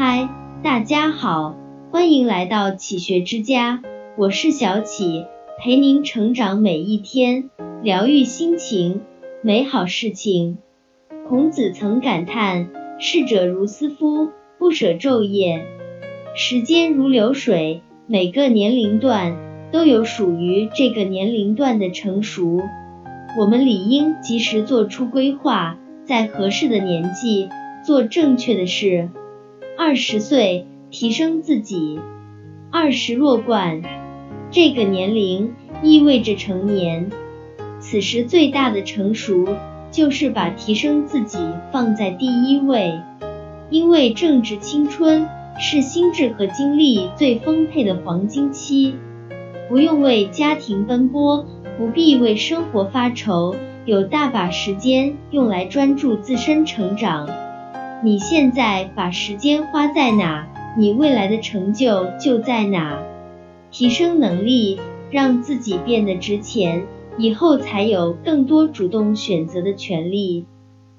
嗨，大家好，欢迎来到启学之家，我是小启，陪您成长每一天，疗愈心情，美好事情。孔子曾感叹：“逝者如斯夫，不舍昼夜。”时间如流水，每个年龄段都有属于这个年龄段的成熟，我们理应及时做出规划，在合适的年纪做正确的事。二十岁提升自己，二十弱冠，这个年龄意味着成年，此时最大的成熟。就是把提升自己放在第一位，因为正值青春，是心智和精力最丰沛的黄金期，不用为家庭奔波，不必为生活发愁，有大把时间用来专注自身成长。你现在把时间花在哪，你未来的成就就在哪。提升能力，让自己变得值钱。以后才有更多主动选择的权利。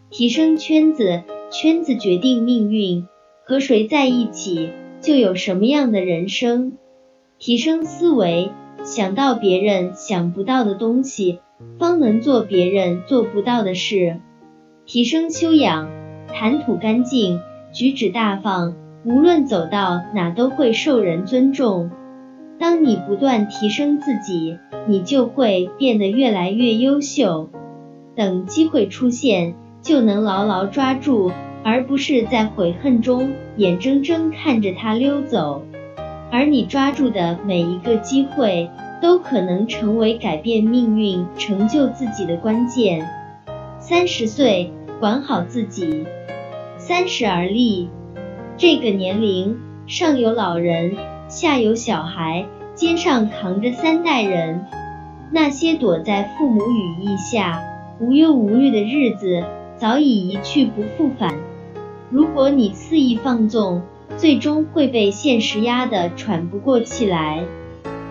提升圈子，圈子决定命运，和谁在一起就有什么样的人生。提升思维，想到别人想不到的东西，方能做别人做不到的事。提升修养，谈吐干净，举止大方，无论走到哪都会受人尊重。当你不断提升自己，你就会变得越来越优秀。等机会出现，就能牢牢抓住，而不是在悔恨中眼睁睁看着它溜走。而你抓住的每一个机会，都可能成为改变命运、成就自己的关键。三十岁，管好自己。三十而立，这个年龄，上有老人。下有小孩，肩上扛着三代人，那些躲在父母羽翼下无忧无虑的日子，早已一去不复返。如果你肆意放纵，最终会被现实压得喘不过气来。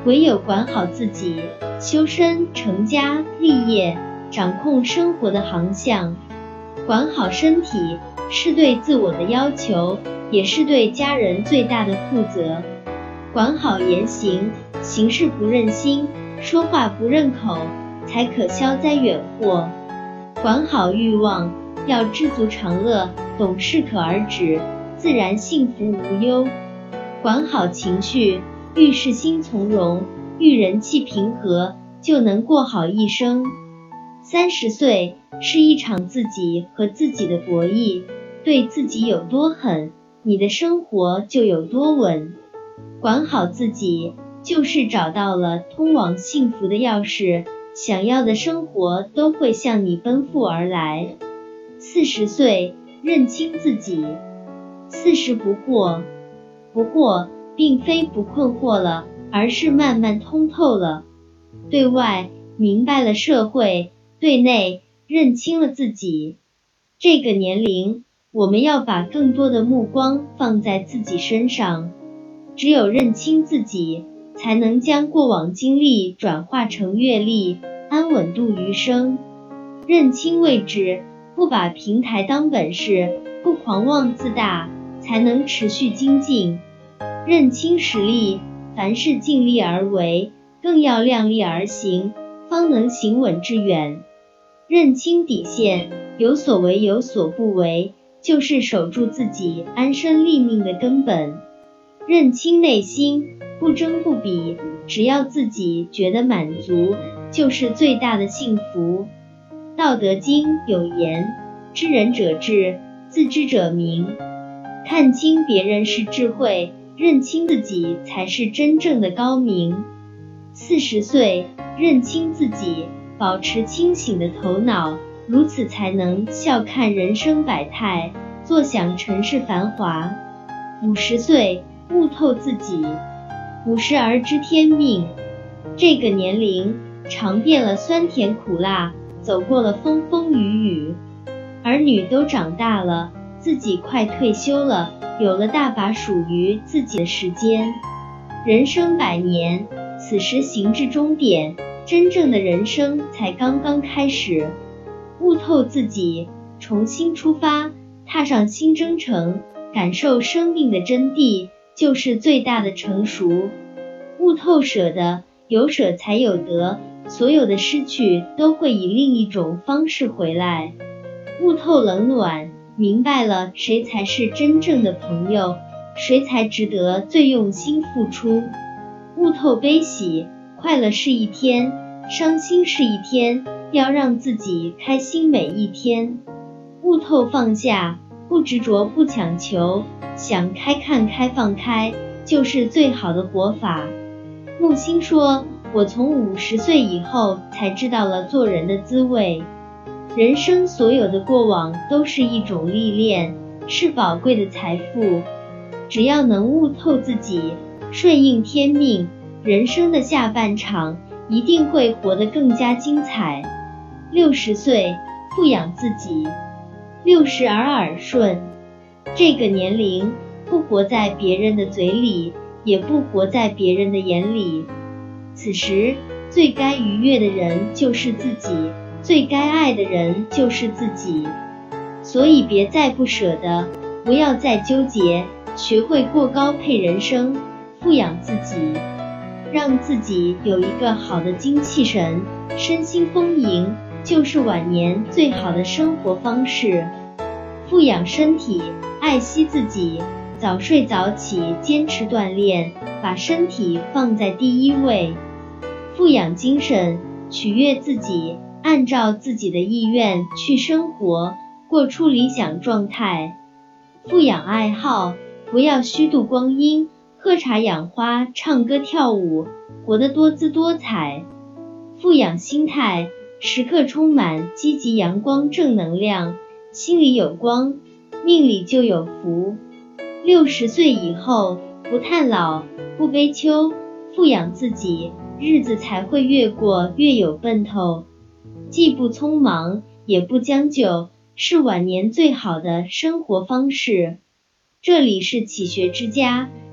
唯有管好自己，修身成家立业，掌控生活的航向。管好身体，是对自我的要求，也是对家人最大的负责。管好言行，行事不任心，说话不认口，才可消灾远祸。管好欲望，要知足常乐，懂适可而止，自然幸福无忧。管好情绪，遇事心从容，遇人气平和，就能过好一生。三十岁是一场自己和自己的博弈，对自己有多狠，你的生活就有多稳。管好自己，就是找到了通往幸福的钥匙，想要的生活都会向你奔赴而来。四十岁，认清自己。四十不惑，不惑并非不困惑了，而是慢慢通透了。对外明白了社会，对内认清了自己。这个年龄，我们要把更多的目光放在自己身上。只有认清自己，才能将过往经历转化成阅历，安稳度余生。认清位置，不把平台当本事，不狂妄自大，才能持续精进。认清实力，凡事尽力而为，更要量力而行，方能行稳致远。认清底线，有所为有所不为，就是守住自己安身立命的根本。认清内心，不争不比，只要自己觉得满足，就是最大的幸福。道德经有言：知人者智，自知者明。看清别人是智慧，认清自己才是真正的高明。四十岁，认清自己，保持清醒的头脑，如此才能笑看人生百态，坐享尘世繁华。五十岁。悟透自己，五十而知天命。这个年龄尝遍了酸甜苦辣，走过了风风雨雨，儿女都长大了，自己快退休了，有了大把属于自己的时间。人生百年，此时行至终点，真正的人生才刚刚开始。悟透自己，重新出发，踏上新征程。感受生命的真谛，就是最大的成熟。悟透舍得，有舍才有得，所有的失去都会以另一种方式回来。悟透冷暖，明白了谁才是真正的朋友，谁才值得最用心付出。悟透悲喜，快乐是一天，伤心是一天，要让自己开心每一天。悟透放下，不执着，不强求，想开看开放开，就是最好的活法。木星说：“我从五十岁以后才知道了做人的滋味。人生所有的过往都是一种历练，是宝贵的财富。只要能悟透自己，顺应天命，人生的下半场一定会活得更加精彩。”六十岁，富养自己。六十而耳顺，这个年龄不活在别人的嘴里。也不活在别人的眼里。此时最该愉悦的人就是自己，最该爱的人就是自己。所以别再不舍得，不要再纠结，学会过高配人生，富养自己，让自己有一个好的精气神，身心丰盈，就是晚年最好的生活方式。富养身体，爱惜自己。早睡早起，坚持锻炼，把身体放在第一位。富养精神，取悦自己，按照自己的意愿去生活，过出理想状态。富养爱好，不要虚度光阴，喝茶养花，唱歌跳舞，活得多姿多彩。富养心态，时刻充满积极阳光正能量，心里有光，命里就有福。六十岁以后，不叹老，不悲秋，富养自己，日子才会越过越有奔头。既不匆忙，也不将就，是晚年最好的生活方式。这里是启学之家，